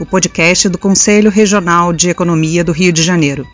o podcast do Conselho Regional de Economia do Rio de Janeiro.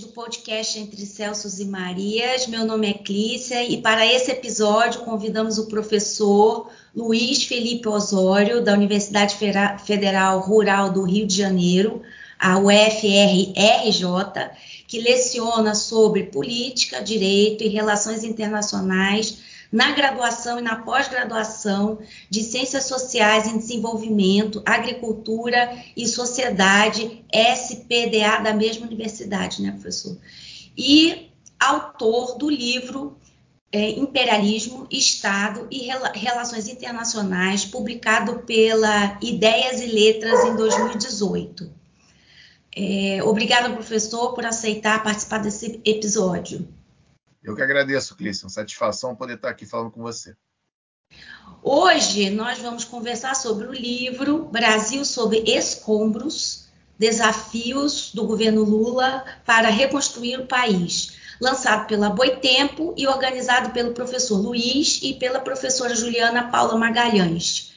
do podcast Entre Celsos e Marias. Meu nome é Clícia e para esse episódio convidamos o professor Luiz Felipe Osório, da Universidade Federal Rural do Rio de Janeiro, a UFRRJ, que leciona sobre política, direito e relações internacionais na graduação e na pós-graduação de Ciências Sociais em Desenvolvimento, Agricultura e Sociedade, SPDA, da mesma universidade, né, professor? E autor do livro é, Imperialismo, Estado e Rel Relações Internacionais, publicado pela Ideias e Letras em 2018. É, obrigada, professor, por aceitar participar desse episódio. Eu que agradeço, Clício. Satisfação poder estar aqui falando com você. Hoje nós vamos conversar sobre o livro Brasil sob escombros, desafios do governo Lula para reconstruir o país, lançado pela Boitempo e organizado pelo professor Luiz e pela professora Juliana Paula Magalhães.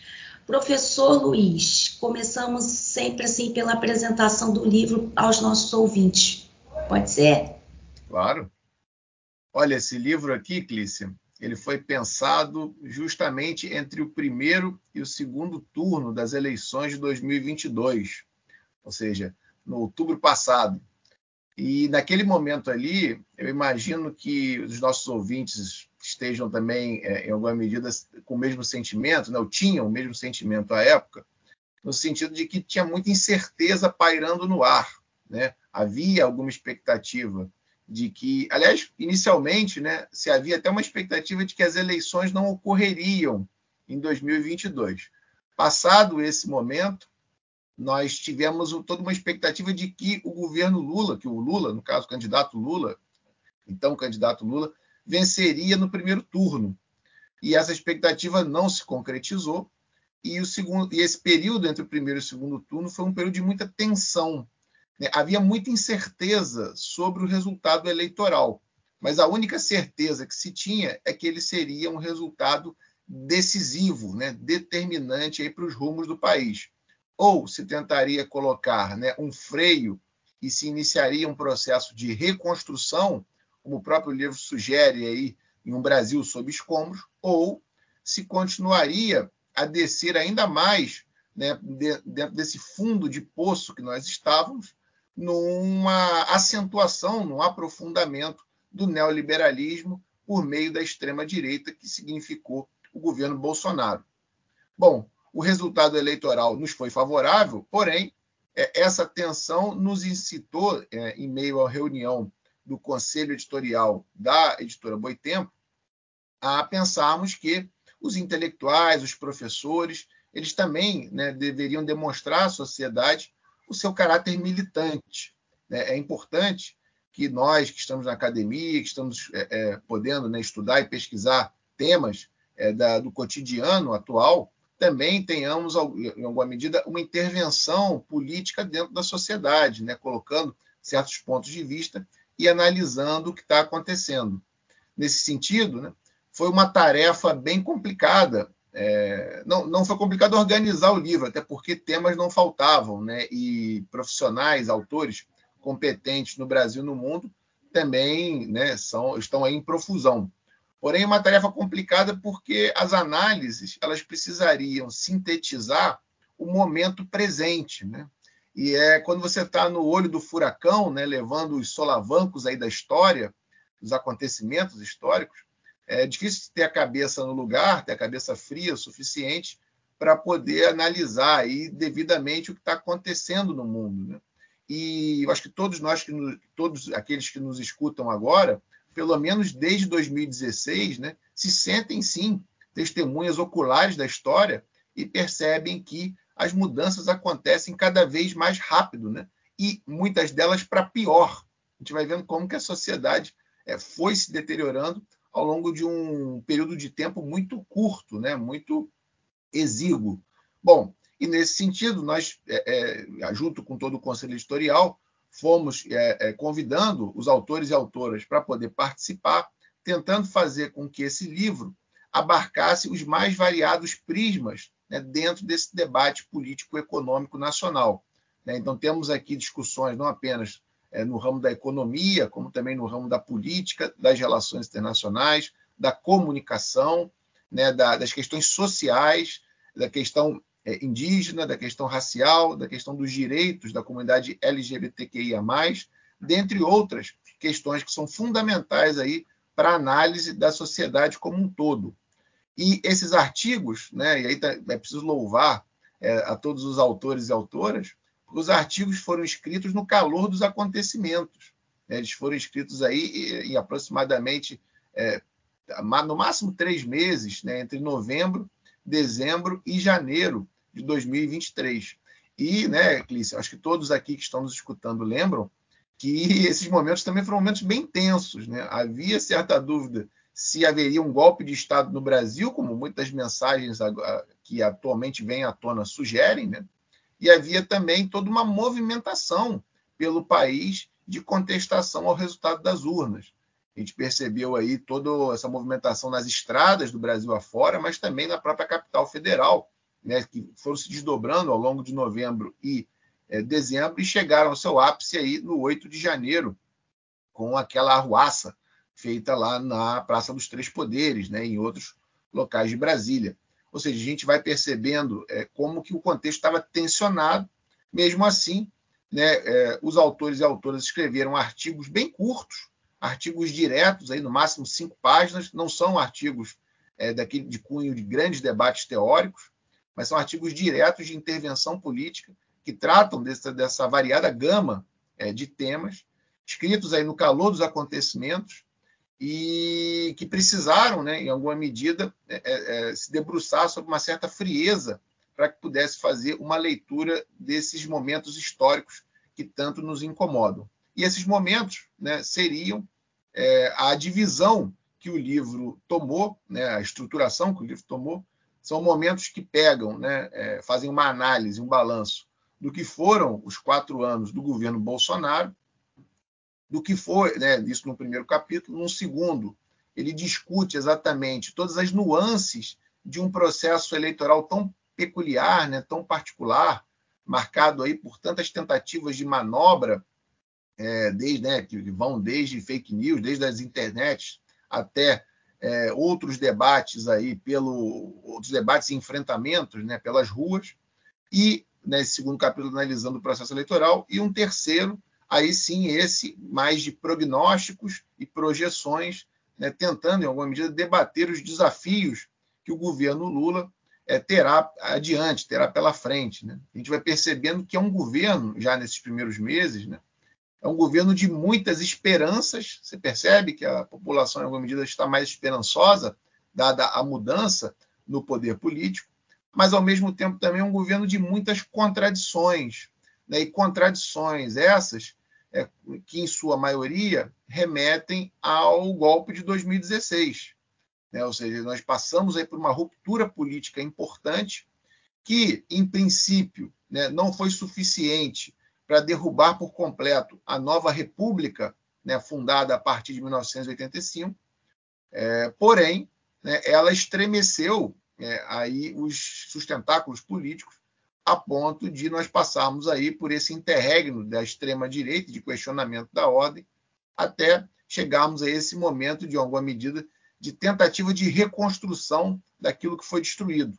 Professor Luiz, começamos sempre assim pela apresentação do livro aos nossos ouvintes. Pode ser? Claro. Olha, esse livro aqui, Clícia, ele foi pensado justamente entre o primeiro e o segundo turno das eleições de 2022, ou seja, no outubro passado. E naquele momento ali, eu imagino que os nossos ouvintes estejam também, é, em alguma medida, com o mesmo sentimento, né? tinham o mesmo sentimento à época, no sentido de que tinha muita incerteza pairando no ar. Né? Havia alguma expectativa de que, aliás, inicialmente, né, se havia até uma expectativa de que as eleições não ocorreriam em 2022. Passado esse momento, nós tivemos toda uma expectativa de que o governo Lula, que o Lula, no caso, o candidato Lula, então o candidato Lula, venceria no primeiro turno. E essa expectativa não se concretizou. E, o segundo, e esse período entre o primeiro e o segundo turno foi um período de muita tensão né, havia muita incerteza sobre o resultado eleitoral, mas a única certeza que se tinha é que ele seria um resultado decisivo, né, determinante para os rumos do país. Ou se tentaria colocar né, um freio e se iniciaria um processo de reconstrução, como o próprio livro sugere aí, em um Brasil sob escombros, ou se continuaria a descer ainda mais né, dentro desse fundo de poço que nós estávamos, numa acentuação, num aprofundamento do neoliberalismo por meio da extrema-direita, que significou o governo Bolsonaro. Bom, o resultado eleitoral nos foi favorável, porém, é, essa tensão nos incitou, é, em meio à reunião do conselho editorial da editora Boitempo, a pensarmos que os intelectuais, os professores, eles também né, deveriam demonstrar à sociedade o seu caráter militante. Né? É importante que nós que estamos na academia, que estamos é, é, podendo né, estudar e pesquisar temas é, da, do cotidiano atual, também tenhamos, em alguma medida, uma intervenção política dentro da sociedade, né, colocando certos pontos de vista e analisando o que está acontecendo. Nesse sentido, né, foi uma tarefa bem complicada é, não, não foi complicado organizar o livro, até porque temas não faltavam, né? E profissionais, autores competentes no Brasil e no mundo também né, são, estão aí em profusão. Porém, é uma tarefa complicada porque as análises elas precisariam sintetizar o momento presente, né? E é quando você está no olho do furacão, né, levando os solavancos aí da história, dos acontecimentos históricos, é difícil ter a cabeça no lugar, ter a cabeça fria o suficiente para poder analisar aí devidamente o que está acontecendo no mundo. Né? E eu acho que todos nós, que todos aqueles que nos escutam agora, pelo menos desde 2016, né, se sentem sim testemunhas oculares da história e percebem que as mudanças acontecem cada vez mais rápido, né? E muitas delas para pior. A gente vai vendo como que a sociedade é, foi se deteriorando ao longo de um período de tempo muito curto, né? Muito exíguo. Bom, e nesse sentido, nós, é, é, junto com todo o conselho editorial, fomos é, convidando os autores e autoras para poder participar, tentando fazer com que esse livro abarcasse os mais variados prismas né, dentro desse debate político-econômico nacional. Né? Então, temos aqui discussões não apenas é, no ramo da economia, como também no ramo da política, das relações internacionais, da comunicação, né, da, das questões sociais, da questão é, indígena, da questão racial, da questão dos direitos da comunidade LGBTQIA+, dentre outras questões que são fundamentais aí para a análise da sociedade como um todo. E esses artigos, né, e aí tá, é preciso louvar é, a todos os autores e autoras, os artigos foram escritos no calor dos acontecimentos. Né, eles foram escritos aí em, aproximadamente, é, no máximo três meses, né, entre novembro, dezembro e janeiro de 2023. E, né, Clícia, acho que todos aqui que estão nos escutando lembram que esses momentos também foram momentos bem tensos. Né? Havia certa dúvida se haveria um golpe de Estado no Brasil, como muitas mensagens que atualmente vêm à tona sugerem, né? e havia também toda uma movimentação pelo país de contestação ao resultado das urnas. A gente percebeu aí toda essa movimentação nas estradas do Brasil afora, mas também na própria capital federal, né, que foram se desdobrando ao longo de novembro e é, dezembro e chegaram ao seu ápice aí no 8 de janeiro, com aquela arruaça feita lá na Praça dos Três Poderes, né, em outros locais de Brasília. Ou seja, a gente vai percebendo é, como que o contexto estava tensionado. Mesmo assim, né, é, os autores e autoras escreveram artigos bem curtos, artigos diretos, aí no máximo cinco páginas, não são artigos é, daquele de cunho de grandes debates teóricos, mas são artigos diretos de intervenção política que tratam dessa, dessa variada gama é, de temas, escritos aí no calor dos acontecimentos, e que precisaram, né, em alguma medida, é, é, é, se debruçar sobre uma certa frieza para que pudesse fazer uma leitura desses momentos históricos que tanto nos incomodam. E esses momentos né, seriam é, a divisão que o livro tomou, né, a estruturação que o livro tomou, são momentos que pegam, né, é, fazem uma análise, um balanço do que foram os quatro anos do governo Bolsonaro do que foi, né, isso no primeiro capítulo. No segundo, ele discute exatamente todas as nuances de um processo eleitoral tão peculiar, né, tão particular, marcado aí por tantas tentativas de manobra, é, desde, né, que vão desde fake news, desde as internets até é, outros debates aí pelo outros debates e enfrentamentos, né, pelas ruas e nesse segundo capítulo analisando o processo eleitoral e um terceiro aí sim esse mais de prognósticos e projeções, né, tentando, em alguma medida, debater os desafios que o governo Lula é, terá adiante, terá pela frente. Né? A gente vai percebendo que é um governo, já nesses primeiros meses, né, é um governo de muitas esperanças. Você percebe que a população, em alguma medida, está mais esperançosa, dada a mudança no poder político, mas, ao mesmo tempo, também é um governo de muitas contradições. Né? E contradições essas é, que em sua maioria remetem ao golpe de 2016. Né? Ou seja, nós passamos aí por uma ruptura política importante que, em princípio, né, não foi suficiente para derrubar por completo a nova república né, fundada a partir de 1985, é, porém, né, ela estremeceu é, aí os sustentáculos políticos a ponto de nós passarmos aí por esse interregno da extrema direita de questionamento da ordem até chegarmos a esse momento de alguma medida de tentativa de reconstrução daquilo que foi destruído.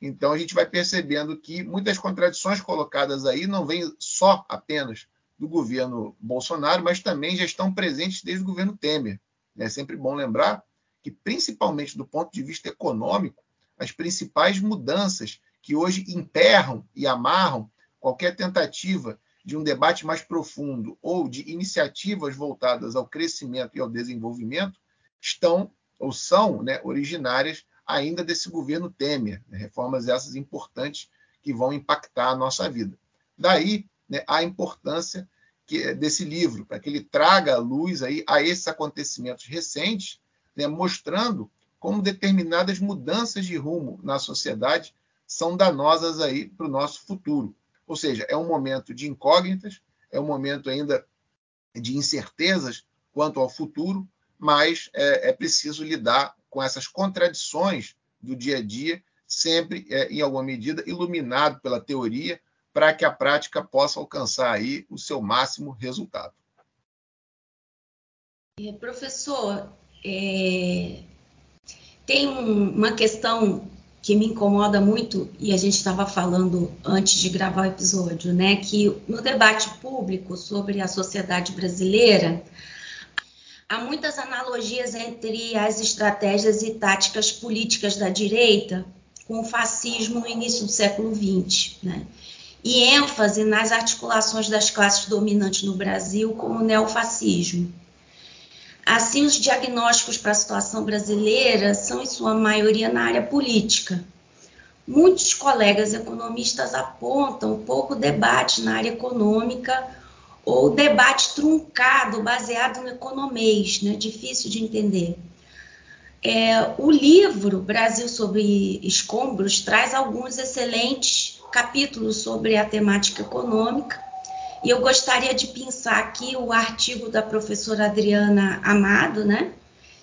Então a gente vai percebendo que muitas contradições colocadas aí não vêm só apenas do governo Bolsonaro, mas também já estão presentes desde o governo Temer. É sempre bom lembrar que, principalmente do ponto de vista econômico, as principais mudanças que hoje emperram e amarram qualquer tentativa de um debate mais profundo ou de iniciativas voltadas ao crescimento e ao desenvolvimento, estão ou são né, originárias ainda desse governo Temer, né, reformas essas importantes que vão impactar a nossa vida. Daí né, a importância que, desse livro, para que ele traga luz aí a esses acontecimentos recentes, né, mostrando como determinadas mudanças de rumo na sociedade são danosas aí para o nosso futuro. Ou seja, é um momento de incógnitas, é um momento ainda de incertezas quanto ao futuro, mas é, é preciso lidar com essas contradições do dia a dia, sempre, é, em alguma medida, iluminado pela teoria, para que a prática possa alcançar aí o seu máximo resultado. É, professor, é, tem um, uma questão que me incomoda muito, e a gente estava falando antes de gravar o episódio, né? Que no debate público sobre a sociedade brasileira, há muitas analogias entre as estratégias e táticas políticas da direita com o fascismo no início do século XX, né? E ênfase nas articulações das classes dominantes no Brasil com o neofascismo. Assim, os diagnósticos para a situação brasileira são, em sua maioria, na área política. Muitos colegas economistas apontam pouco debate na área econômica ou debate truncado, baseado no economês, né? difícil de entender. É, o livro Brasil sobre Escombros traz alguns excelentes capítulos sobre a temática econômica, e eu gostaria de pensar aqui o artigo da professora Adriana Amado, né?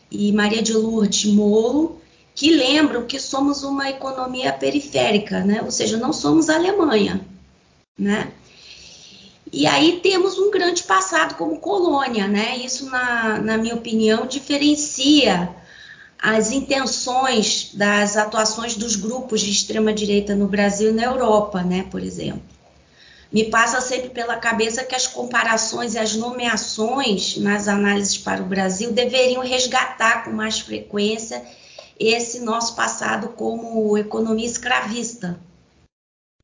E Maria de Lourdes Molo, que lembram que somos uma economia periférica, né? Ou seja, não somos Alemanha, né? E aí temos um grande passado como colônia, né? Isso, na, na minha opinião, diferencia as intenções das atuações dos grupos de extrema direita no Brasil e na Europa, né? Por exemplo me passa sempre pela cabeça que as comparações e as nomeações nas análises para o Brasil deveriam resgatar com mais frequência esse nosso passado como economia escravista.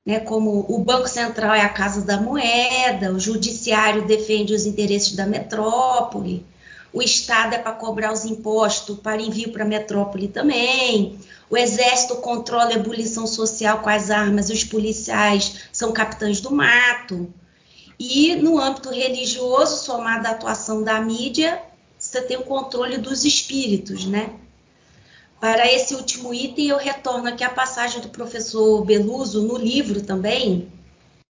Né, como o Banco Central é a casa da moeda, o Judiciário defende os interesses da metrópole, o Estado é para cobrar os impostos para envio para a metrópole também, o exército controla a ebulição social com as armas, os policiais são capitães do mato. E no âmbito religioso, somado à atuação da mídia, você tem o controle dos espíritos, né? Para esse último item, eu retorno aqui a passagem do professor Beluso no livro também,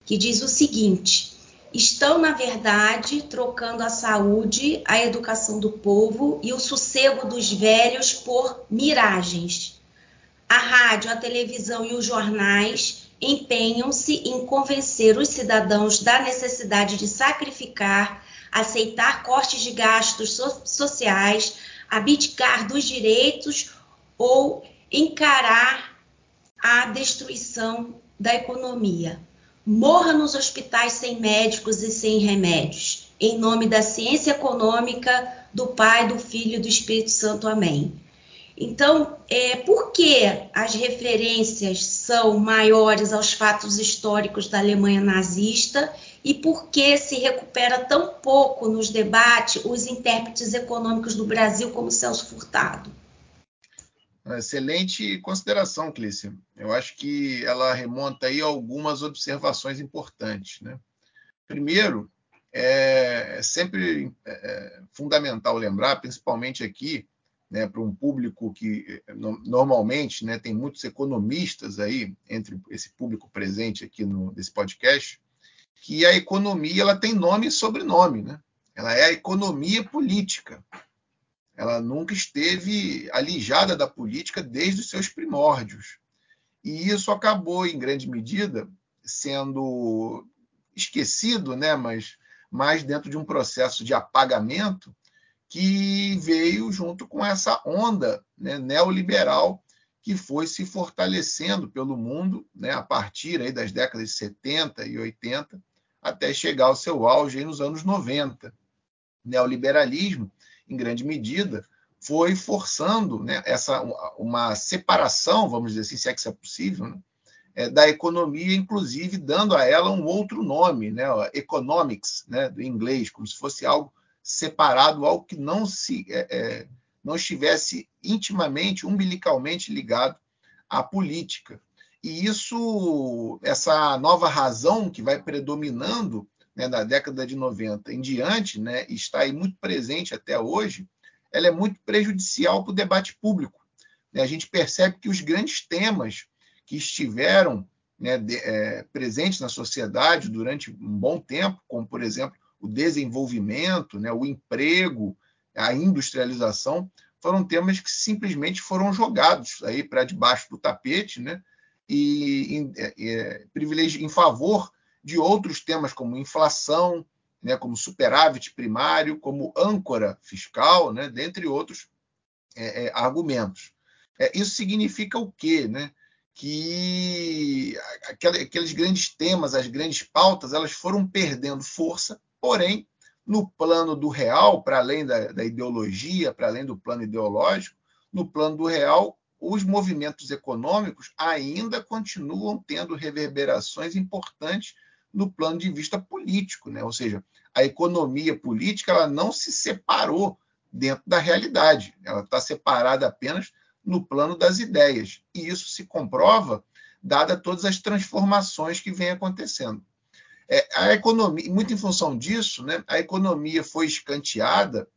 que diz o seguinte: estão, na verdade, trocando a saúde, a educação do povo e o sossego dos velhos por miragens a rádio, a televisão e os jornais empenham-se em convencer os cidadãos da necessidade de sacrificar, aceitar cortes de gastos so sociais, abdicar dos direitos ou encarar a destruição da economia. Morra nos hospitais sem médicos e sem remédios, em nome da ciência econômica, do Pai, do Filho e do Espírito Santo. Amém. Então, é, por que as referências são maiores aos fatos históricos da Alemanha nazista e por que se recupera tão pouco nos debates os intérpretes econômicos do Brasil como Celso Furtado? Excelente consideração, Clícia. Eu acho que ela remonta aí algumas observações importantes. Né? Primeiro, é sempre é, é fundamental lembrar, principalmente aqui, né, para um público que normalmente né, tem muitos economistas aí entre esse público presente aqui no, nesse podcast, que a economia ela tem nome e sobrenome, né? Ela é a economia política. Ela nunca esteve alijada da política desde os seus primórdios. E isso acabou, em grande medida, sendo esquecido, né? mas mais dentro de um processo de apagamento que veio junto com essa onda né, neoliberal que foi se fortalecendo pelo mundo né, a partir aí das décadas de 70 e 80 até chegar ao seu auge nos anos 90. O neoliberalismo, em grande medida, foi forçando né, essa uma separação, vamos dizer assim, se é que isso é possível, né, é, da economia, inclusive dando a ela um outro nome, né, economics, né, do inglês, como se fosse algo separado, algo que não se é, é, não estivesse intimamente, umbilicalmente ligado à política. E isso, essa nova razão que vai predominando né, da década de 90 em diante, né, está aí muito presente até hoje, ela é muito prejudicial para o debate público. Né? A gente percebe que os grandes temas que estiveram né, de, é, presentes na sociedade durante um bom tempo, como, por exemplo, o desenvolvimento, né, o emprego, a industrialização, foram temas que simplesmente foram jogados aí para debaixo do tapete, né, e em, é, é privilégio em favor de outros temas como inflação, né, como superávit primário, como âncora fiscal, né, dentre outros é, é, argumentos. É, isso significa o quê? Né? Que aqueles grandes temas, as grandes pautas, elas foram perdendo força, porém, no plano do real, para além da, da ideologia, para além do plano ideológico, no plano do real, os movimentos econômicos ainda continuam tendo reverberações importantes no plano de vista político, né? ou seja, a economia política ela não se separou dentro da realidade, ela está separada apenas no plano das ideias, e isso se comprova dada todas as transformações que vêm acontecendo. É, a economia, muito em função disso, né, a economia foi escanteada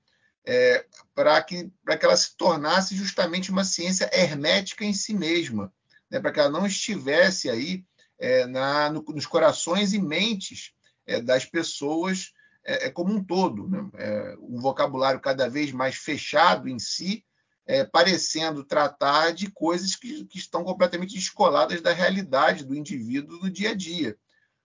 é, para que, que ela se tornasse justamente uma ciência hermética em si mesma, né, para que ela não estivesse aí é, na, no, nos corações e mentes é, das pessoas é, é como um todo. Né? É, um vocabulário cada vez mais fechado em si, é, parecendo tratar de coisas que, que estão completamente descoladas da realidade do indivíduo no dia a dia.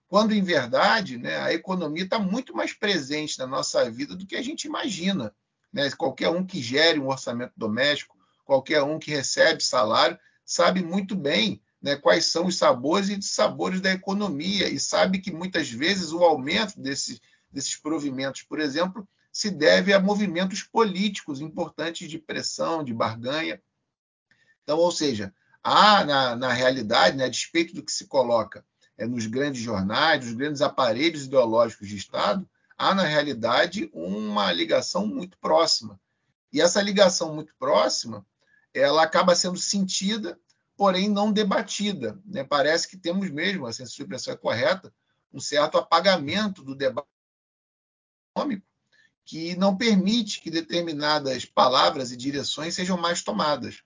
Quando, em verdade, né, a economia está muito mais presente na nossa vida do que a gente imagina. Né? Qualquer um que gere um orçamento doméstico, qualquer um que recebe salário, sabe muito bem né, quais são os sabores e dissabores da economia e sabe que muitas vezes o aumento desse, desses provimentos, por exemplo, se deve a movimentos políticos importantes de pressão, de barganha. Então, ou seja, há na, na realidade, né, a despeito do que se coloca é, nos grandes jornais, nos grandes aparelhos ideológicos de Estado, há na realidade uma ligação muito próxima. E essa ligação muito próxima, ela acaba sendo sentida porém não debatida. Né? Parece que temos mesmo, a expressão é correta, um certo apagamento do debate econômico que não permite que determinadas palavras e direções sejam mais tomadas.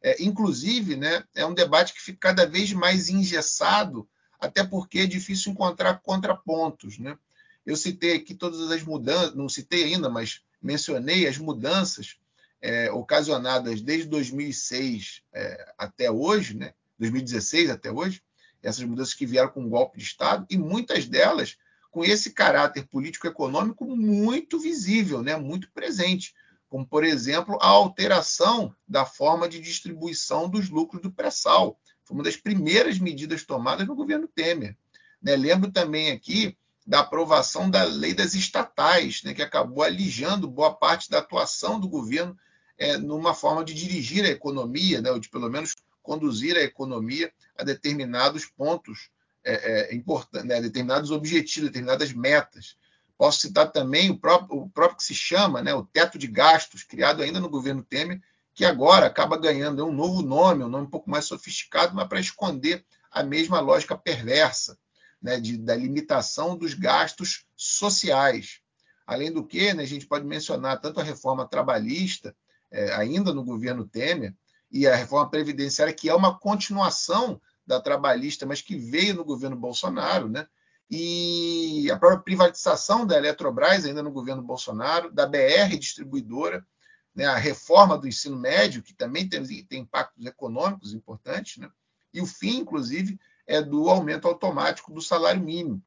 É, inclusive, né, é um debate que fica cada vez mais engessado, até porque é difícil encontrar contrapontos. Né? Eu citei aqui todas as mudanças, não citei ainda, mas mencionei as mudanças é, ocasionadas desde 2006 é, até hoje, né? 2016 até hoje, essas mudanças que vieram com um golpe de Estado, e muitas delas com esse caráter político-econômico muito visível, né? muito presente, como, por exemplo, a alteração da forma de distribuição dos lucros do pré-sal. Foi uma das primeiras medidas tomadas no governo Temer. Né? Lembro também aqui da aprovação da lei das estatais, né? que acabou alijando boa parte da atuação do governo é, numa forma de dirigir a economia, né, ou de pelo menos conduzir a economia a determinados pontos é, é, importantes, né, determinados objetivos, determinadas metas. Posso citar também o próprio, o próprio que se chama né, o teto de gastos, criado ainda no governo Temer, que agora acaba ganhando um novo nome, um nome um pouco mais sofisticado, mas para esconder a mesma lógica perversa né, de, da limitação dos gastos sociais. Além do que, né, a gente pode mencionar tanto a reforma trabalhista é, ainda no governo Temer, e a reforma previdenciária, que é uma continuação da trabalhista, mas que veio no governo Bolsonaro, né? e a própria privatização da Eletrobras, ainda no governo Bolsonaro, da BR distribuidora, né? a reforma do ensino médio, que também tem, tem impactos econômicos importantes, né? e o fim, inclusive, é do aumento automático do salário mínimo.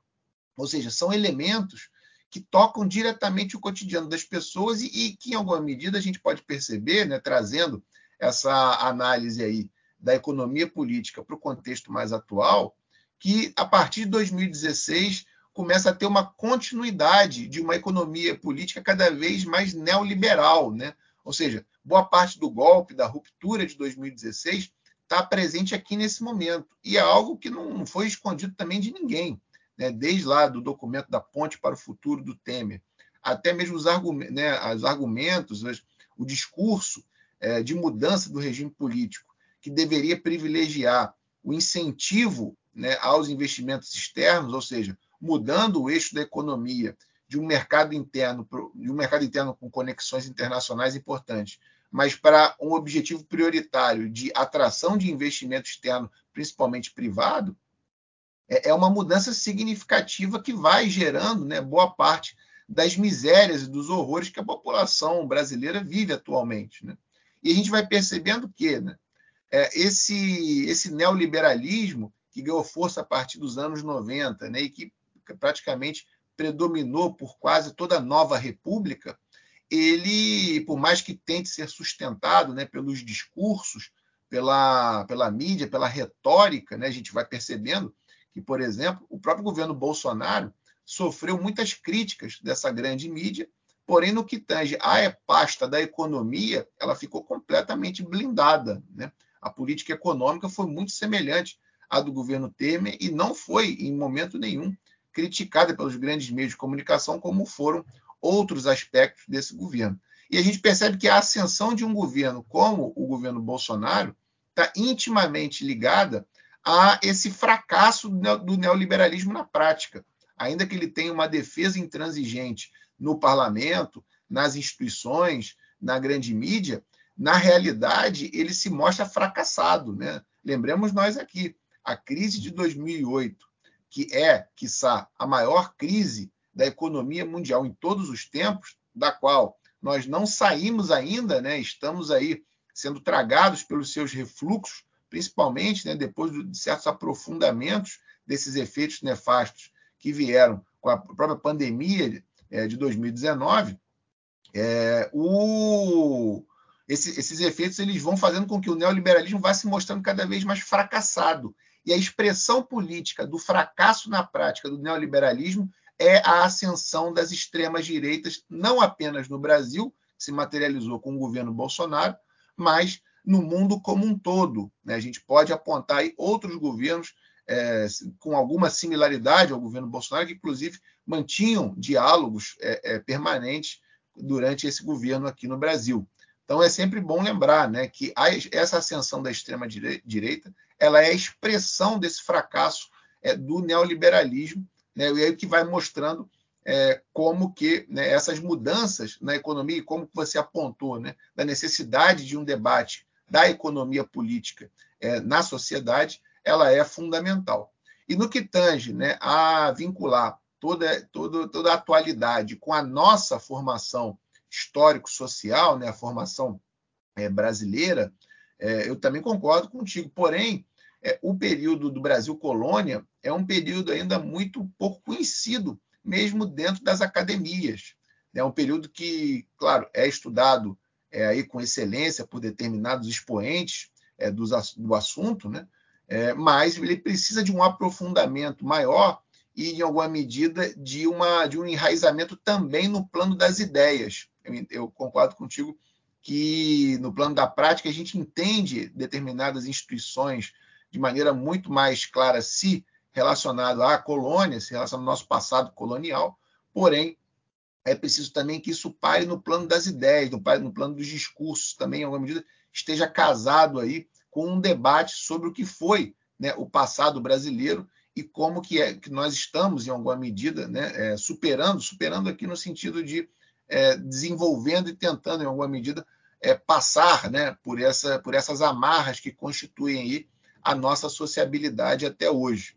Ou seja, são elementos que tocam diretamente o cotidiano das pessoas e, e que, em alguma medida, a gente pode perceber, né, trazendo essa análise aí da economia política para o contexto mais atual, que a partir de 2016 começa a ter uma continuidade de uma economia política cada vez mais neoliberal, né? Ou seja, boa parte do golpe, da ruptura de 2016 está presente aqui nesse momento e é algo que não foi escondido também de ninguém né, desde lá do documento da Ponte para o Futuro do Temer, até mesmo os, argumentos, né, os argumentos, o discurso é, de mudança do regime político, que deveria privilegiar o incentivo né, aos investimentos externos, ou seja, mudando o eixo da economia de um mercado interno, de um mercado interno com conexões internacionais importantes, mas para um objetivo prioritário de atração de investimento externo, principalmente privado, é, é uma mudança significativa que vai gerando né, boa parte das misérias e dos horrores que a população brasileira vive atualmente. Né? E a gente vai percebendo que né, é, esse, esse neoliberalismo que ganhou força a partir dos anos 90 né, e que praticamente predominou por quase toda a nova república, ele, por mais que tente ser sustentado né, pelos discursos, pela, pela mídia, pela retórica, né, a gente vai percebendo que, por exemplo, o próprio governo Bolsonaro sofreu muitas críticas dessa grande mídia, porém, no que tange à pasta da economia, ela ficou completamente blindada. Né? A política econômica foi muito semelhante à do governo Temer e não foi, em momento nenhum, criticada pelos grandes meios de comunicação, como foram outros aspectos desse governo. E a gente percebe que a ascensão de um governo como o governo Bolsonaro está intimamente ligada a esse fracasso do neoliberalismo na prática. Ainda que ele tenha uma defesa intransigente no parlamento, nas instituições, na grande mídia, na realidade ele se mostra fracassado. Né? Lembremos nós aqui, a crise de 2008, que é, quiçá, a maior crise da economia mundial em todos os tempos, da qual nós não saímos ainda, né? estamos aí sendo tragados pelos seus refluxos, principalmente né, depois de certos aprofundamentos desses efeitos nefastos que vieram com a própria pandemia é, de 2019, é, o, esse, esses efeitos eles vão fazendo com que o neoliberalismo vá se mostrando cada vez mais fracassado. E a expressão política do fracasso na prática do neoliberalismo é a ascensão das extremas direitas, não apenas no Brasil, que se materializou com o governo Bolsonaro, mas no mundo como um todo. Né? A gente pode apontar outros governos é, com alguma similaridade ao governo Bolsonaro, que inclusive mantinham diálogos é, é, permanentes durante esse governo aqui no Brasil. Então é sempre bom lembrar né, que a, essa ascensão da extrema direita ela é a expressão desse fracasso é, do neoliberalismo, né, e aí que vai mostrando é, como que né, essas mudanças na economia, como você apontou, né, da necessidade de um debate da economia política é, na sociedade, ela é fundamental. E no que tange né, a vincular toda, toda, toda a atualidade com a nossa formação histórico-social, né, a formação é, brasileira, é, eu também concordo contigo. Porém, é, o período do Brasil colônia é um período ainda muito pouco conhecido, mesmo dentro das academias. É um período que, claro, é estudado é, aí com excelência por determinados expoentes é, do, do assunto, né? É, mas ele precisa de um aprofundamento maior e, em alguma medida, de, uma, de um enraizamento também no plano das ideias. Eu, eu concordo contigo que, no plano da prática, a gente entende determinadas instituições de maneira muito mais clara se relacionado à colônia, se relacionado ao nosso passado colonial, porém, é preciso também que isso pare no plano das ideias, no, no plano dos discursos, também, em alguma medida, esteja casado aí com um debate sobre o que foi né, o passado brasileiro e como que, é, que nós estamos, em alguma medida, né, é, superando, superando aqui no sentido de é, desenvolvendo e tentando, em alguma medida, é, passar né, por, essa, por essas amarras que constituem aí a nossa sociabilidade até hoje.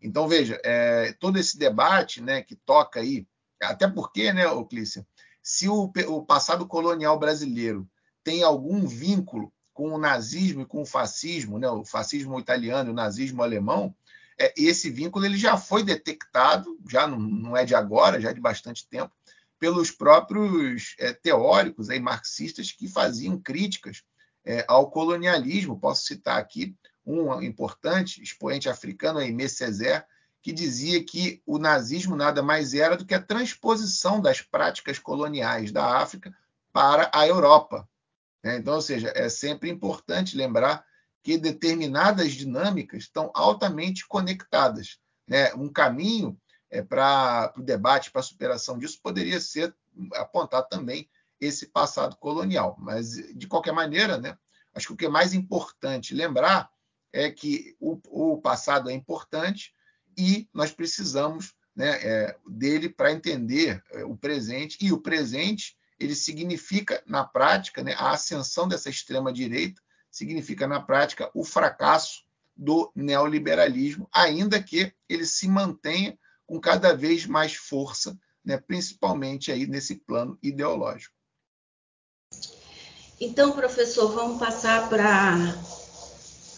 Então, veja, é, todo esse debate né, que toca aí, até porque, né, Clícia, se o, o passado colonial brasileiro tem algum vínculo com o nazismo e com o fascismo, né, o fascismo italiano e o nazismo alemão, é, esse vínculo ele já foi detectado, já não, não, é de agora, já é de bastante tempo, pelos próprios é, teóricos aí, marxistas que faziam críticas é, ao colonialismo. Posso citar aqui um importante expoente africano, Aimé Césaire, que dizia que o nazismo nada mais era do que a transposição das práticas coloniais da África para a Europa. Né? Então, ou seja, é sempre importante lembrar que determinadas dinâmicas estão altamente conectadas. Né? Um caminho é, para o debate, para a superação disso, poderia ser apontar também esse passado colonial. Mas, de qualquer maneira, né, acho que o que é mais importante lembrar é que o, o passado é importante e nós precisamos né, é, dele para entender é, o presente, e o presente ele significa, na prática, né, a ascensão dessa extrema-direita, significa, na prática, o fracasso do neoliberalismo, ainda que ele se mantenha com cada vez mais força, né, principalmente aí nesse plano ideológico. Então, professor, vamos passar para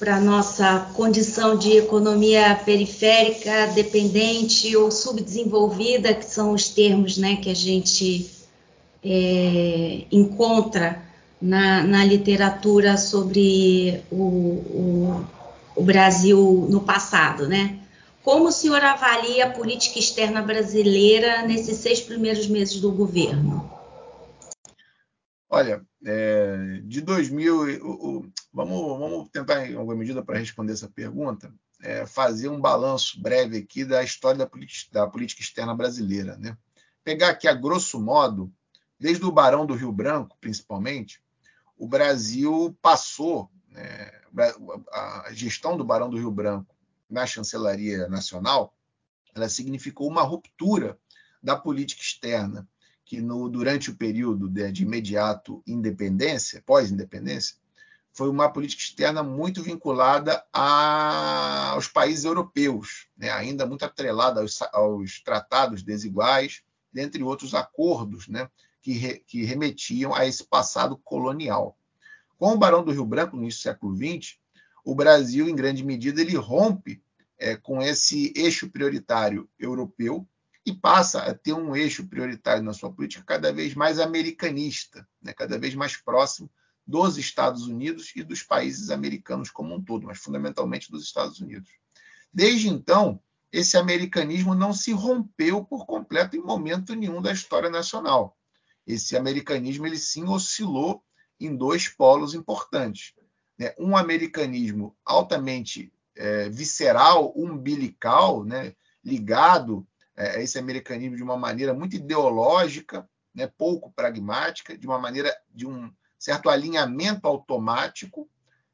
para nossa condição de economia periférica, dependente ou subdesenvolvida, que são os termos né, que a gente é, encontra na, na, literatura sobre o, o, o, Brasil no passado. Né? Como o senhor avalia a política externa brasileira nesses seis primeiros meses do governo? Olha, é, de 2000, o, o, vamos, vamos tentar, em alguma medida, para responder essa pergunta, é, fazer um balanço breve aqui da história da política, da política externa brasileira. Né? Pegar aqui, a grosso modo, desde o Barão do Rio Branco, principalmente, o Brasil passou, né, a gestão do Barão do Rio Branco na chancelaria nacional, ela significou uma ruptura da política externa que no, durante o período de, de imediato independência, pós-independência, foi uma política externa muito vinculada a, aos países europeus, né? ainda muito atrelada aos, aos, tratados desiguais, dentre outros acordos né? que, re, que remetiam a esse passado colonial. Com o Barão do Rio Branco, no início do século XX, o Brasil, em grande medida, ele rompe é, com esse eixo prioritário europeu e passa a ter um eixo prioritário na sua política cada vez mais americanista, né? cada vez mais próximo dos Estados Unidos e dos países americanos como um todo, mas fundamentalmente dos Estados Unidos. Desde então, esse americanismo não se rompeu por completo em momento nenhum da história nacional. Esse americanismo ele sim oscilou em dois polos importantes. Né? Um americanismo altamente é, visceral, umbilical, né? ligado é, esse americanismo de uma maneira muito ideológica, né, pouco pragmática, de uma maneira de um certo alinhamento automático,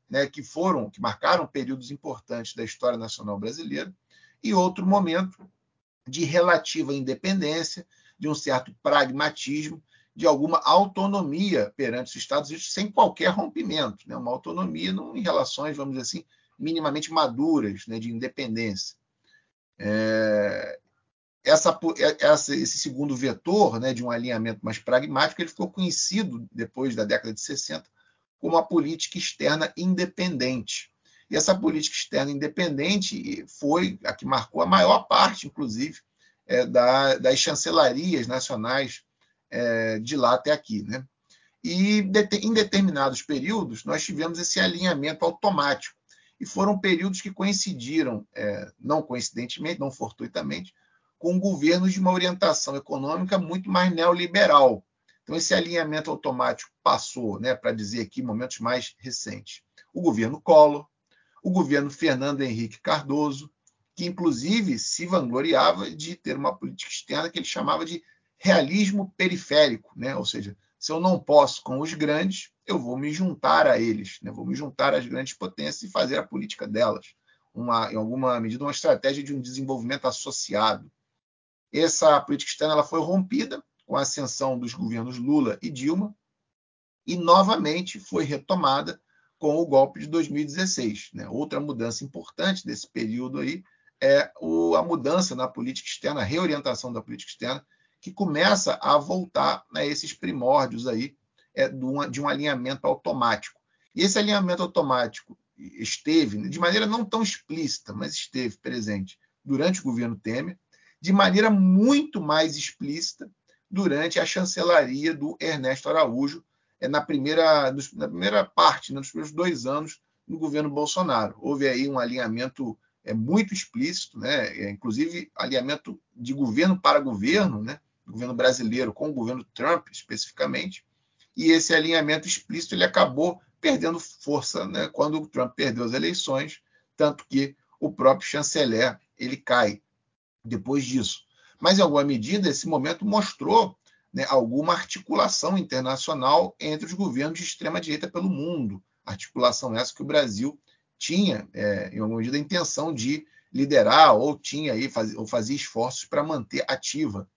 né, que foram, que marcaram períodos importantes da história nacional brasileira, e outro momento de relativa independência, de um certo pragmatismo, de alguma autonomia perante os Estados Unidos, sem qualquer rompimento, né, uma autonomia em relações, vamos dizer assim, minimamente maduras, né, de independência. É, essa, é, essa, esse segundo vetor né, de um alinhamento mais pragmático ele ficou conhecido depois da década de 60 como a política externa independente. E essa política externa independente foi a que marcou a maior parte, inclusive, é, da, das chancelarias nacionais é, de lá até aqui. Né? E de, em determinados períodos, nós tivemos esse alinhamento automático. E foram períodos que coincidiram, é, não coincidentemente, não fortuitamente, com governos de uma orientação econômica muito mais neoliberal. Então, esse alinhamento automático passou, né, para dizer aqui momentos mais recentes. O governo Collor, o governo Fernando Henrique Cardoso, que inclusive se vangloriava de ter uma política externa que ele chamava de realismo periférico, né? ou seja, se eu não posso com os grandes, eu vou me juntar a eles, né? vou me juntar às grandes potências e fazer a política delas. Uma, em alguma medida, uma estratégia de um desenvolvimento associado. Essa política externa ela foi rompida com a ascensão dos governos Lula e Dilma e novamente foi retomada com o golpe de 2016. Né? Outra mudança importante desse período aí é o, a mudança na política externa, a reorientação da política externa, que começa a voltar a esses primórdios aí é, de, um, de um alinhamento automático. E esse alinhamento automático esteve, de maneira não tão explícita, mas esteve presente durante o governo Temer, de maneira muito mais explícita durante a chancelaria do Ernesto Araújo, é, na, primeira, na primeira parte, né, nos primeiros dois anos do governo Bolsonaro. Houve aí um alinhamento é, muito explícito, né, é, inclusive alinhamento de governo para governo, né, governo brasileiro com o governo Trump especificamente, e esse alinhamento explícito ele acabou perdendo força né, quando o Trump perdeu as eleições, tanto que o próprio chanceler ele cai depois disso. Mas, em alguma medida, esse momento mostrou né, alguma articulação internacional entre os governos de extrema-direita pelo mundo. Articulação essa que o Brasil tinha, é, em alguma medida, a intenção de liderar ou tinha aí, faz, ou fazia esforços para manter ativa.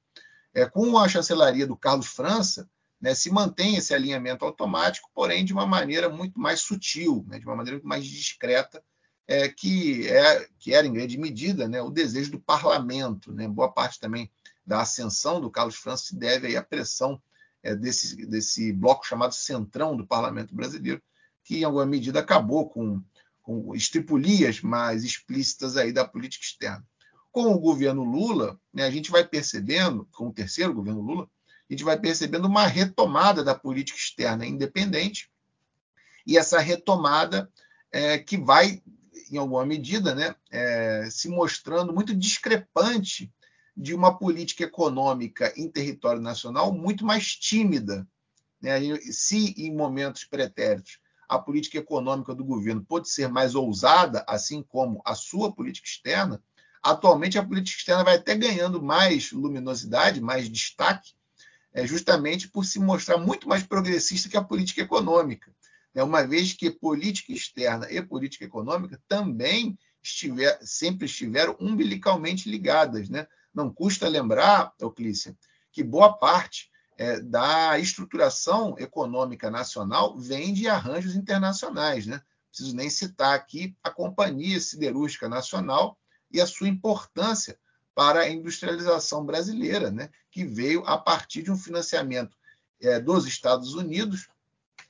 É, com a chancelaria do Carlos França, né, se mantém esse alinhamento automático, porém de uma maneira muito mais sutil, né, de uma maneira muito mais discreta, é, que, é, que era, em grande medida, né, o desejo do parlamento. Né, boa parte também da ascensão do Carlos França se deve aí à pressão é, desse, desse bloco chamado Centrão do Parlamento Brasileiro, que em alguma medida acabou com, com estripulias mais explícitas aí da política externa. Com o governo Lula, né, a gente vai percebendo, com o terceiro governo Lula, a gente vai percebendo uma retomada da política externa independente, e essa retomada é, que vai, em alguma medida, né, é, se mostrando muito discrepante de uma política econômica em território nacional muito mais tímida. Né? Se em momentos pretéritos a política econômica do governo pode ser mais ousada, assim como a sua política externa, atualmente a política externa vai até ganhando mais luminosidade, mais destaque, é, justamente por se mostrar muito mais progressista que a política econômica. Né? Uma vez que política externa e política econômica também estiver, sempre estiveram umbilicalmente ligadas. Né? Não custa lembrar, Euclícia, que boa parte é, da estruturação econômica nacional vem de arranjos internacionais. Né? Preciso nem citar aqui a Companhia Siderúrgica Nacional e a sua importância para a industrialização brasileira, né? que veio a partir de um financiamento é, dos Estados Unidos,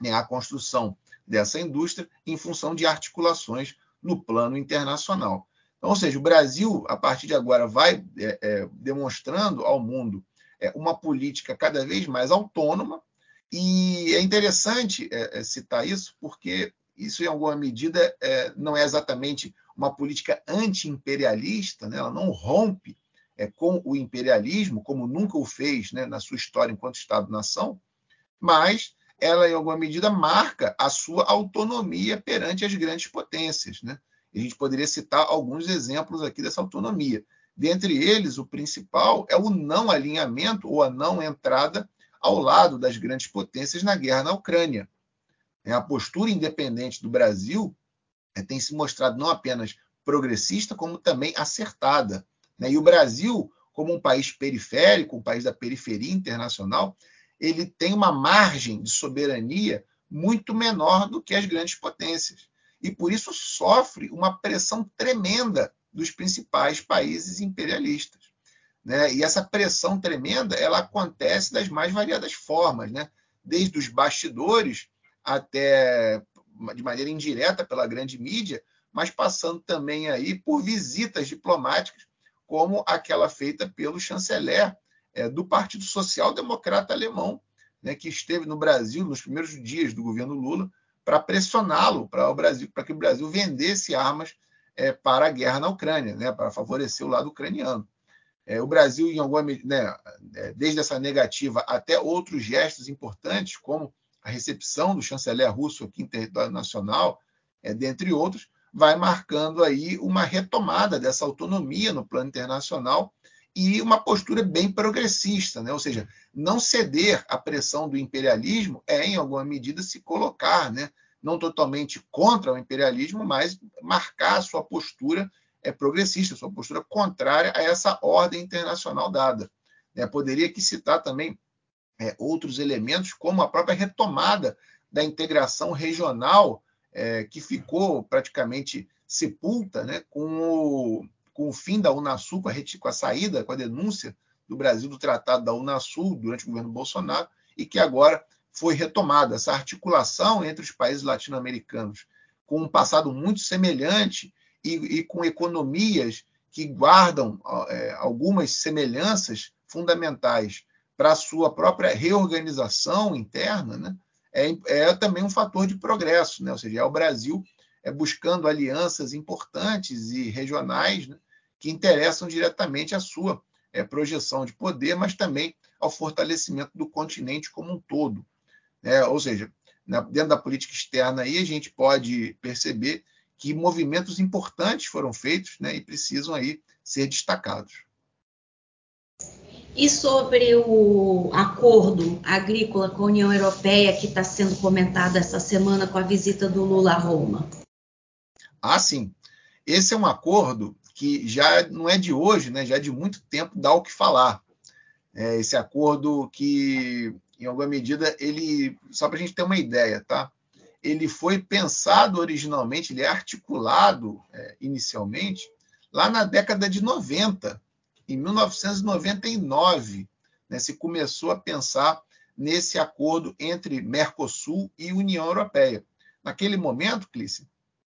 né? a construção dessa indústria, em função de articulações no plano internacional. Então, ou seja, o Brasil, a partir de agora, vai é, é, demonstrando ao mundo é, uma política cada vez mais autônoma, e é interessante é, é, citar isso, porque isso, em alguma medida, é, não é exatamente uma política anti-imperialista, né? ela não rompe com o imperialismo, como nunca o fez né, na sua história enquanto Estado-nação, mas ela, em alguma medida, marca a sua autonomia perante as grandes potências. Né? A gente poderia citar alguns exemplos aqui dessa autonomia. Dentre eles, o principal é o não alinhamento ou a não entrada ao lado das grandes potências na guerra na Ucrânia. É, a postura independente do Brasil é, tem se mostrado não apenas progressista, como também acertada. Né? E o Brasil, como um país periférico, um país da periferia internacional, ele tem uma margem de soberania muito menor do que as grandes potências e por isso sofre uma pressão tremenda dos principais países imperialistas. Né? E essa pressão tremenda ela acontece das mais variadas formas, né? desde os bastidores até de maneira indireta pela grande mídia, mas passando também aí por visitas diplomáticas, como aquela feita pelo chanceler é, do Partido Social Democrata Alemão, né, que esteve no Brasil nos primeiros dias do governo Lula para pressioná-lo para o Brasil, para que o Brasil vendesse armas é, para a guerra na Ucrânia, né, para favorecer o lado ucraniano. É, o Brasil, em alguma né, é, desde essa negativa até outros gestos importantes, como a recepção do chanceler russo aqui em território nacional, é, dentre outros, vai marcando aí uma retomada dessa autonomia no plano internacional e uma postura bem progressista, né? ou seja, não ceder à pressão do imperialismo é, em alguma medida, se colocar, né? não totalmente contra o imperialismo, mas marcar a sua postura é, progressista, sua postura contrária a essa ordem internacional dada. É, poderia citar também é, outros elementos, como a própria retomada da integração regional, é, que ficou praticamente sepulta né, com o com o fim da Unasul, com a, com a saída, com a denúncia do Brasil do tratado da Unasul durante o governo Bolsonaro, e que agora foi retomada essa articulação entre os países latino-americanos, com um passado muito semelhante e, e com economias que guardam é, algumas semelhanças fundamentais para a sua própria reorganização interna, né? é, é, também um fator de progresso, né? ou seja, é o Brasil é, buscando alianças importantes e regionais né? Que interessam diretamente à sua é, projeção de poder, mas também ao fortalecimento do continente como um todo. É, ou seja, na, dentro da política externa aí a gente pode perceber que movimentos importantes foram feitos né, e precisam aí ser destacados. E sobre o acordo agrícola com a União Europeia que está sendo comentado essa semana com a visita do Lula a Roma? Ah, sim. Esse é um acordo que já não é de hoje, né? já é de muito tempo dá o que falar. É esse acordo que, em alguma medida, ele. Só para a gente ter uma ideia, tá? Ele foi pensado originalmente, ele é articulado é, inicialmente lá na década de 90 em 1999, né, se começou a pensar nesse acordo entre Mercosul e União Europeia. Naquele momento, Clícia,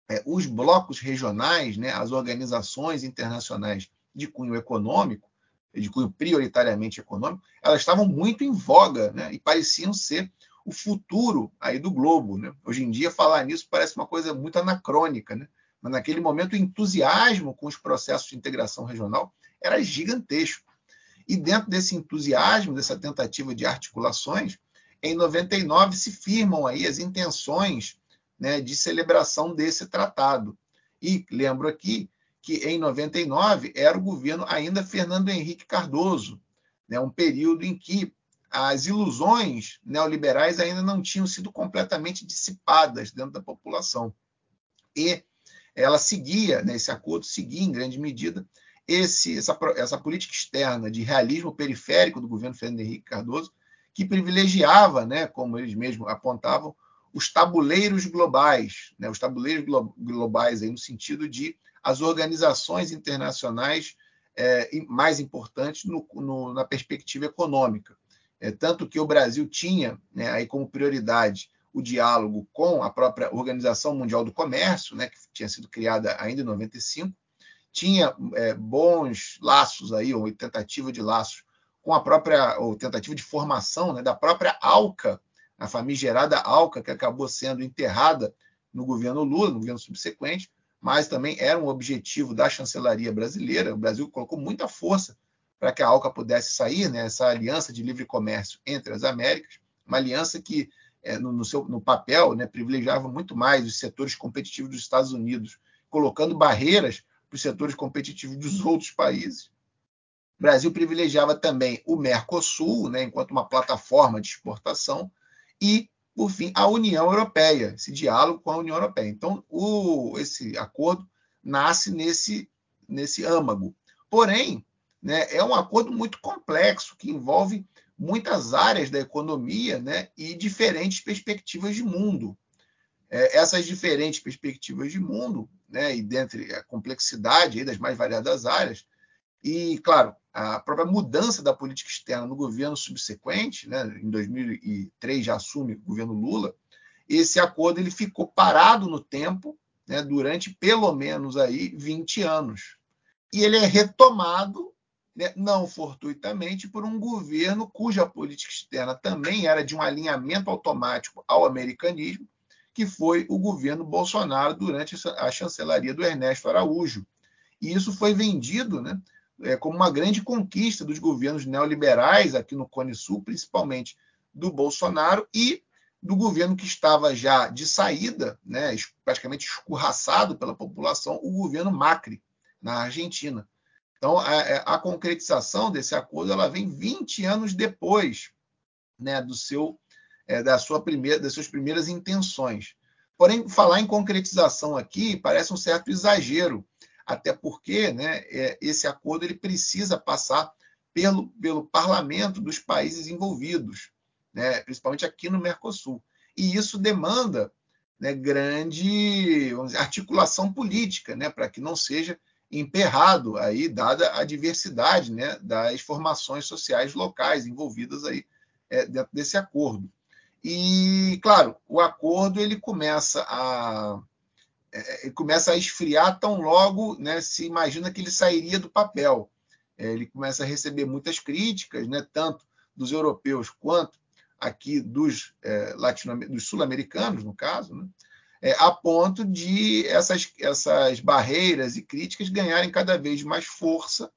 é, os blocos regionais, né, as organizações internacionais de cunho econômico, de cunho prioritariamente econômico, elas estavam muito em voga né, e pareciam ser o futuro aí do globo. Né? Hoje em dia, falar nisso parece uma coisa muito anacrônica, né? mas naquele momento o entusiasmo com os processos de integração regional era gigantesco. E dentro desse entusiasmo, dessa tentativa de articulações, em 99 se firmam aí as intenções né, de celebração desse tratado. E lembro aqui que em 99 era o governo ainda Fernando Henrique Cardoso, né, um período em que as ilusões neoliberais ainda não tinham sido completamente dissipadas dentro da população. E ela seguia, né, esse acordo seguia em grande medida esse, essa, essa política externa de realismo periférico do governo Fernando Henrique Cardoso, que privilegiava, né, como eles mesmos apontavam, os tabuleiros globais, né, os tabuleiros glo globais aí no sentido de as organizações internacionais é, mais importantes no, no, na perspectiva econômica. É, tanto que o Brasil tinha né, aí como prioridade o diálogo com a própria Organização Mundial do Comércio, né, que tinha sido criada ainda em 95, tinha é, bons laços aí, ou tentativa de laços com a própria, ou tentativa de formação né, da própria ALCA, a famigerada ALCA, que acabou sendo enterrada no governo Lula, no governo subsequente, mas também era um objetivo da chancelaria brasileira. O Brasil colocou muita força para que a ALCA pudesse sair, né, essa aliança de livre comércio entre as Américas, uma aliança que, é, no, no, seu, no papel, né, privilegiava muito mais os setores competitivos dos Estados Unidos, colocando barreiras para os setores competitivos dos outros países. O Brasil privilegiava também o Mercosul, né, enquanto uma plataforma de exportação, e, por fim, a União Europeia, esse diálogo com a União Europeia. Então, o, esse acordo nasce nesse, nesse âmago. Porém, né, é um acordo muito complexo, que envolve muitas áreas da economia né, e diferentes perspectivas de mundo. É, essas diferentes perspectivas de mundo né, e dentre a complexidade das mais variadas áreas, e, claro, a própria mudança da política externa no governo subsequente, né, em 2003 já assume o governo Lula, esse acordo ele ficou parado no tempo né, durante pelo menos aí 20 anos. E ele é retomado, né, não fortuitamente, por um governo cuja política externa também era de um alinhamento automático ao americanismo, que foi o governo Bolsonaro durante a chancelaria do Ernesto Araújo. E isso foi vendido né, é, como uma grande conquista dos governos neoliberais aqui no Cone Sul, principalmente do Bolsonaro e do governo que estava já de saída, né, praticamente escorraçado pela população, o governo Macri, na Argentina. Então, a, é, a concretização desse acordo ela vem 20 anos depois né, do seu é, da sua primeira, das suas primeiras intenções. Porém, falar em concretização aqui parece um certo exagero, até porque né, é, esse acordo ele precisa passar pelo, pelo parlamento dos países envolvidos, né, principalmente aqui no Mercosul. E isso demanda né, grande dizer, articulação política, né, para que não seja emperrado aí, dada a diversidade né, das formações sociais locais envolvidas aí é, dentro desse acordo. E, claro, o acordo ele começa a é, ele começa a esfriar tão logo né, se imagina que ele sairia do papel. É, ele começa a receber muitas críticas, né, tanto dos europeus quanto aqui dos, é, latino dos sul-americanos, no caso, né, é, a ponto de essas, essas barreiras e críticas ganharem cada vez mais força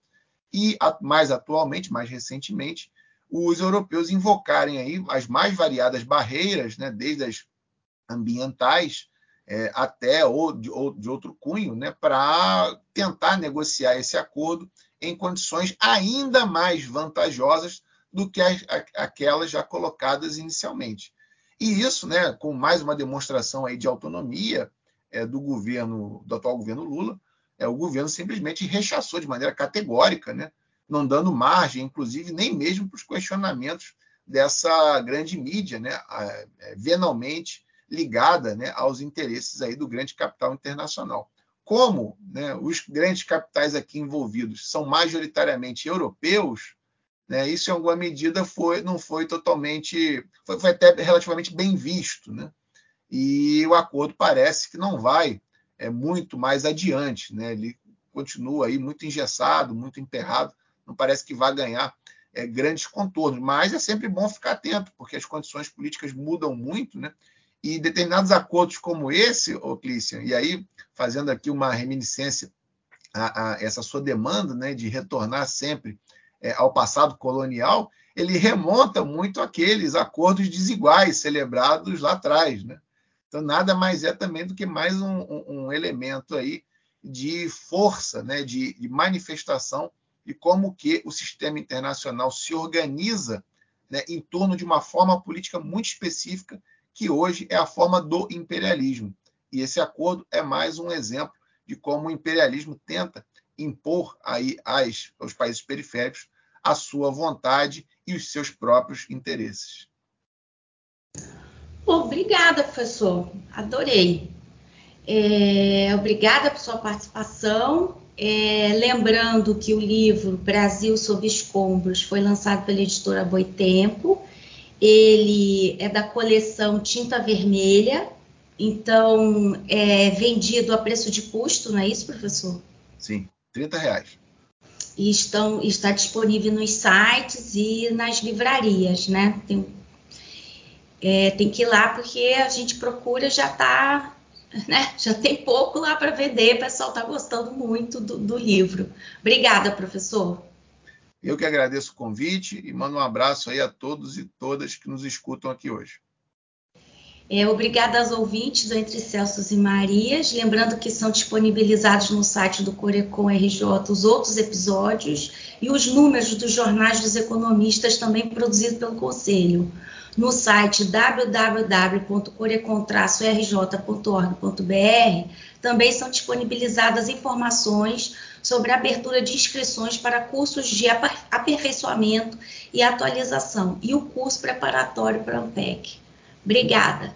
e, mais atualmente, mais recentemente, os europeus invocarem aí as mais variadas barreiras, né, desde as ambientais é, até ou de, ou de, outro cunho, né, para tentar negociar esse acordo em condições ainda mais vantajosas do que as, aquelas já colocadas inicialmente. E isso, né, com mais uma demonstração aí de autonomia é, do governo, do atual governo Lula, é, o governo simplesmente rechaçou de maneira categórica, né, não dando margem, inclusive, nem mesmo para os questionamentos dessa grande mídia, né, é, venalmente ligada né, aos interesses aí do grande capital internacional. Como né, os grandes capitais aqui envolvidos são majoritariamente europeus, né, isso em alguma medida foi, não foi totalmente, foi, foi até relativamente bem visto, né? E o acordo parece que não vai é, muito mais adiante, né? Ele continua aí muito engessado, muito emperrado, não parece que vai ganhar é, grandes contornos, mas é sempre bom ficar atento, porque as condições políticas mudam muito, né? E determinados acordos como esse, ô Clícia, e aí fazendo aqui uma reminiscência a, a, essa sua demanda né, de retornar sempre é, ao passado colonial, ele remonta muito aqueles acordos desiguais celebrados lá atrás. Né? Então, nada mais é também do que mais um, um, um elemento aí de força, né, de, de, manifestação e como que o sistema internacional se organiza né, em torno de uma forma política muito específica, que hoje é a forma do imperialismo. E esse acordo é mais um exemplo de como o imperialismo tenta impor aí aos países periféricos a sua vontade e os seus próprios interesses. Obrigada, professor. Adorei. É, obrigada por sua participação. É, lembrando que o livro Brasil sob Escombros foi lançado pela editora Boitempo. Ele é da coleção Tinta Vermelha, então é vendido a preço de custo, não é isso, professor? Sim, 30 reais e estão, está disponível nos sites e nas livrarias, né? Tem, é, tem que ir lá porque a gente procura já tá, né? Já tem pouco lá para vender, o pessoal está gostando muito do, do livro. Obrigada, professor. Eu que agradeço o convite e mando um abraço aí a todos e todas que nos escutam aqui hoje. É, obrigada aos ouvintes do Entre Celsos e Marias. Lembrando que são disponibilizados no site do Corecon RJ os outros episódios e os números dos jornais dos economistas também produzidos pelo Conselho. No site www.corecon-rj.org.br também são disponibilizadas informações sobre a abertura de inscrições para cursos de aperfeiçoamento e atualização e o curso preparatório para a AMPEC. Obrigada.